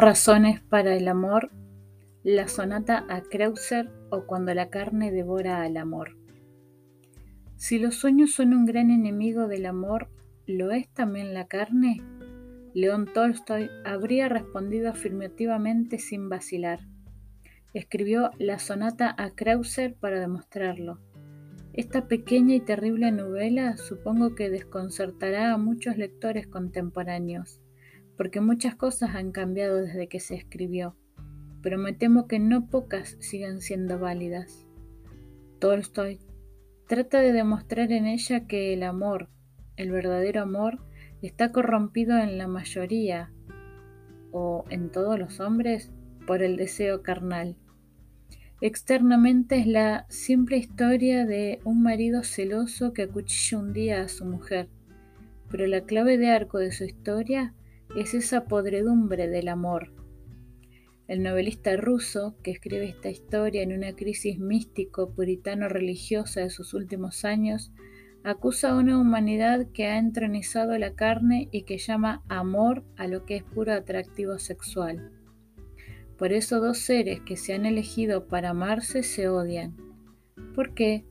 Razones para el amor, la sonata a Kreuzer o cuando la carne devora al amor. Si los sueños son un gran enemigo del amor, ¿lo es también la carne? León Tolstoy habría respondido afirmativamente sin vacilar. Escribió la sonata a Kreuzer para demostrarlo. Esta pequeña y terrible novela supongo que desconcertará a muchos lectores contemporáneos porque muchas cosas han cambiado desde que se escribió, pero me temo que no pocas sigan siendo válidas. Tolstoy trata de demostrar en ella que el amor, el verdadero amor, está corrompido en la mayoría, o en todos los hombres, por el deseo carnal. Externamente es la simple historia de un marido celoso que acuchilla un día a su mujer, pero la clave de arco de su historia es esa podredumbre del amor. El novelista ruso, que escribe esta historia en una crisis místico puritano-religiosa de sus últimos años, acusa a una humanidad que ha entronizado la carne y que llama amor a lo que es puro atractivo sexual. Por eso dos seres que se han elegido para amarse se odian. ¿Por qué?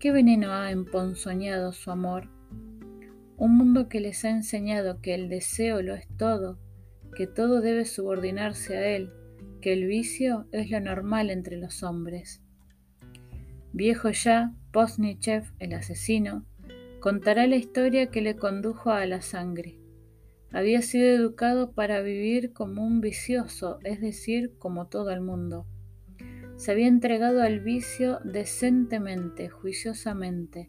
¿Qué veneno ha emponzoñado su amor? Un mundo que les ha enseñado que el deseo lo es todo, que todo debe subordinarse a él, que el vicio es lo normal entre los hombres. Viejo ya, Posnichev, el asesino, contará la historia que le condujo a la sangre. Había sido educado para vivir como un vicioso, es decir, como todo el mundo. Se había entregado al vicio decentemente, juiciosamente,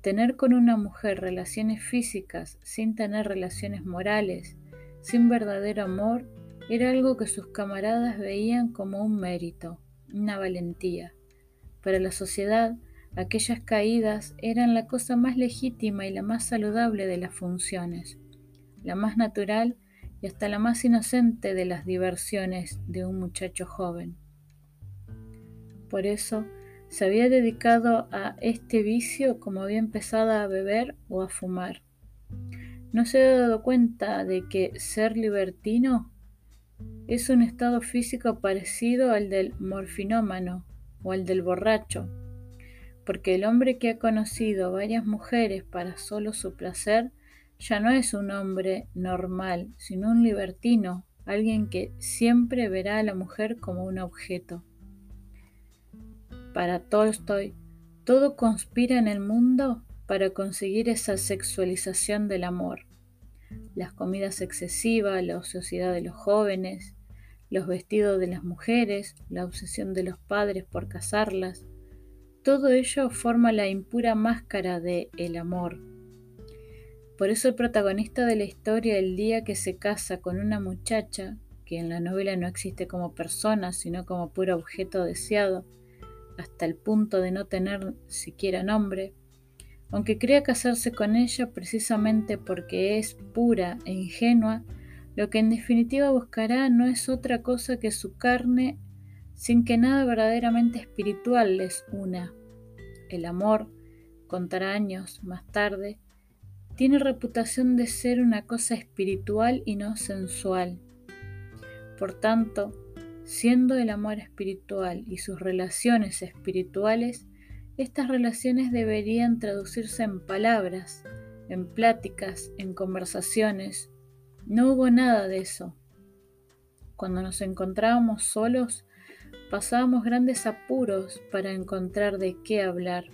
Tener con una mujer relaciones físicas sin tener relaciones morales, sin verdadero amor, era algo que sus camaradas veían como un mérito, una valentía. Para la sociedad, aquellas caídas eran la cosa más legítima y la más saludable de las funciones, la más natural y hasta la más inocente de las diversiones de un muchacho joven. Por eso, se había dedicado a este vicio como había empezado a beber o a fumar. No se había dado cuenta de que ser libertino es un estado físico parecido al del morfinómano o al del borracho, porque el hombre que ha conocido varias mujeres para solo su placer ya no es un hombre normal, sino un libertino, alguien que siempre verá a la mujer como un objeto. Para Tolstoy, todo conspira en el mundo para conseguir esa sexualización del amor. Las comidas excesivas, la ociosidad de los jóvenes, los vestidos de las mujeres, la obsesión de los padres por casarlas, todo ello forma la impura máscara de el amor. Por eso el protagonista de la historia, el día que se casa con una muchacha, que en la novela no existe como persona, sino como puro objeto deseado, hasta el punto de no tener siquiera nombre, aunque crea casarse con ella precisamente porque es pura e ingenua, lo que en definitiva buscará no es otra cosa que su carne sin que nada verdaderamente espiritual les una. El amor, contará años más tarde, tiene reputación de ser una cosa espiritual y no sensual. Por tanto, Siendo el amor espiritual y sus relaciones espirituales, estas relaciones deberían traducirse en palabras, en pláticas, en conversaciones. No hubo nada de eso. Cuando nos encontrábamos solos, pasábamos grandes apuros para encontrar de qué hablar.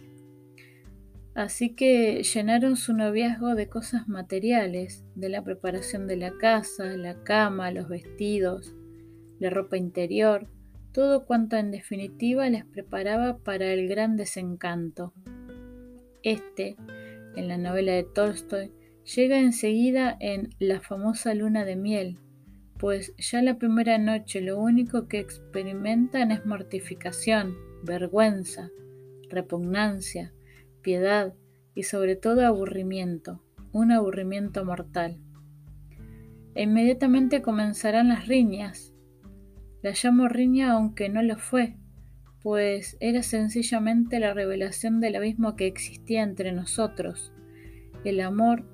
Así que llenaron su noviazgo de cosas materiales, de la preparación de la casa, la cama, los vestidos, la ropa interior, todo cuanto en definitiva les preparaba para el gran desencanto. Este, en la novela de Tolstoy, llega enseguida en La famosa luna de miel, pues ya la primera noche lo único que experimentan es mortificación, vergüenza, repugnancia, piedad y sobre todo aburrimiento, un aburrimiento mortal. E inmediatamente comenzarán las riñas, la llamo riña aunque no lo fue, pues era sencillamente la revelación del abismo que existía entre nosotros. El amor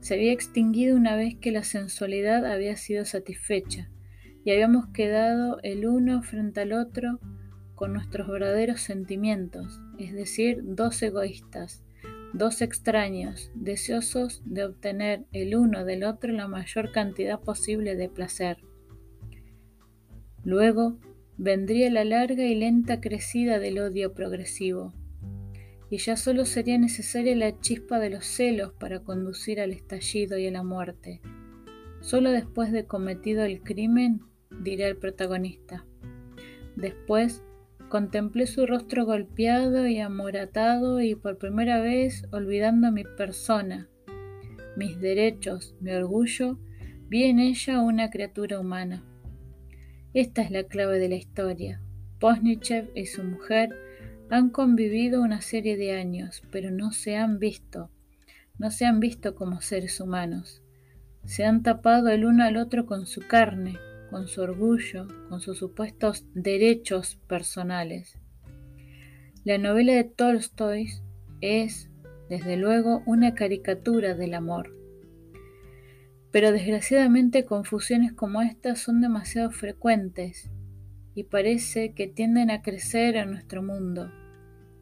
se había extinguido una vez que la sensualidad había sido satisfecha, y habíamos quedado el uno frente al otro con nuestros verdaderos sentimientos, es decir, dos egoístas, dos extraños, deseosos de obtener el uno del otro la mayor cantidad posible de placer. Luego vendría la larga y lenta crecida del odio progresivo, y ya solo sería necesaria la chispa de los celos para conducir al estallido y a la muerte. Solo después de cometido el crimen, dirá el protagonista. Después contemplé su rostro golpeado y amoratado y por primera vez, olvidando mi persona, mis derechos, mi orgullo, vi en ella una criatura humana. Esta es la clave de la historia. Posnichev y su mujer han convivido una serie de años, pero no se han visto, no se han visto como seres humanos. Se han tapado el uno al otro con su carne, con su orgullo, con sus supuestos derechos personales. La novela de Tolstoy es, desde luego, una caricatura del amor. Pero desgraciadamente confusiones como estas son demasiado frecuentes y parece que tienden a crecer en nuestro mundo,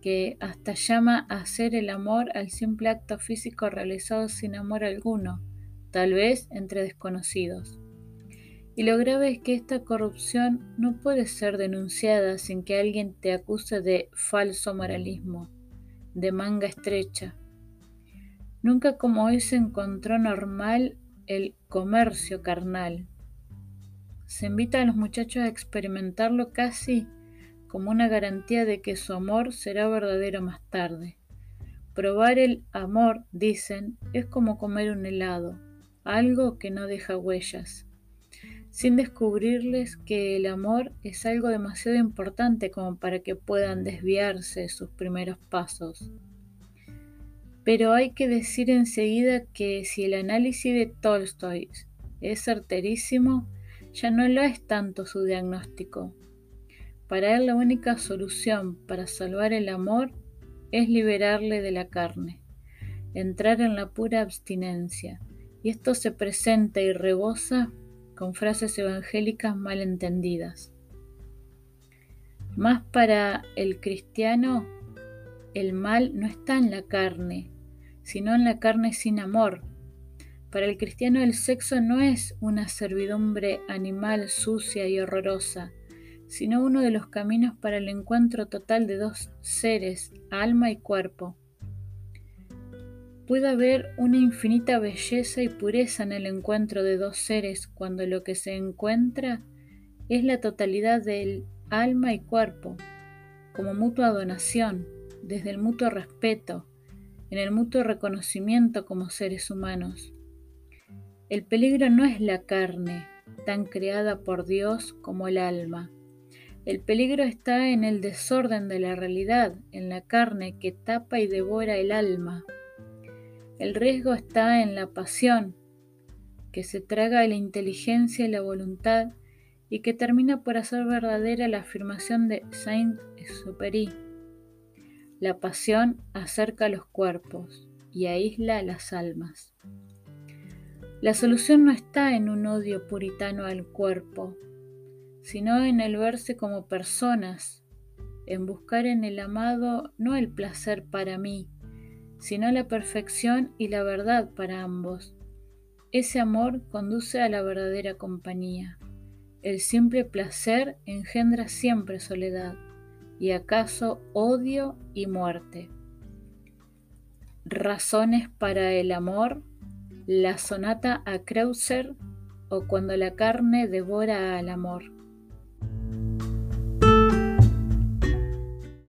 que hasta llama a hacer el amor al simple acto físico realizado sin amor alguno, tal vez entre desconocidos. Y lo grave es que esta corrupción no puede ser denunciada sin que alguien te acuse de falso moralismo, de manga estrecha. Nunca como hoy se encontró normal el comercio carnal. Se invita a los muchachos a experimentarlo casi como una garantía de que su amor será verdadero más tarde. Probar el amor, dicen, es como comer un helado, algo que no deja huellas, sin descubrirles que el amor es algo demasiado importante como para que puedan desviarse sus primeros pasos. Pero hay que decir enseguida que si el análisis de Tolstoy es certerísimo, ya no lo es tanto su diagnóstico. Para él la única solución para salvar el amor es liberarle de la carne, entrar en la pura abstinencia, y esto se presenta y rebosa con frases evangélicas mal entendidas. Más para el cristiano, el mal no está en la carne, sino en la carne sin amor. Para el cristiano el sexo no es una servidumbre animal sucia y horrorosa, sino uno de los caminos para el encuentro total de dos seres, alma y cuerpo. Puede haber una infinita belleza y pureza en el encuentro de dos seres cuando lo que se encuentra es la totalidad del alma y cuerpo, como mutua donación, desde el mutuo respeto, en el mutuo reconocimiento como seres humanos. El peligro no es la carne, tan creada por Dios como el alma. El peligro está en el desorden de la realidad, en la carne que tapa y devora el alma. El riesgo está en la pasión, que se traga la inteligencia y la voluntad y que termina por hacer verdadera la afirmación de Saint-Exupéry. La pasión acerca los cuerpos y aísla las almas. La solución no está en un odio puritano al cuerpo, sino en el verse como personas, en buscar en el amado no el placer para mí, sino la perfección y la verdad para ambos. Ese amor conduce a la verdadera compañía. El simple placer engendra siempre soledad y acaso odio y muerte. Razones para el amor, la sonata a Kreuzer o cuando la carne devora al amor.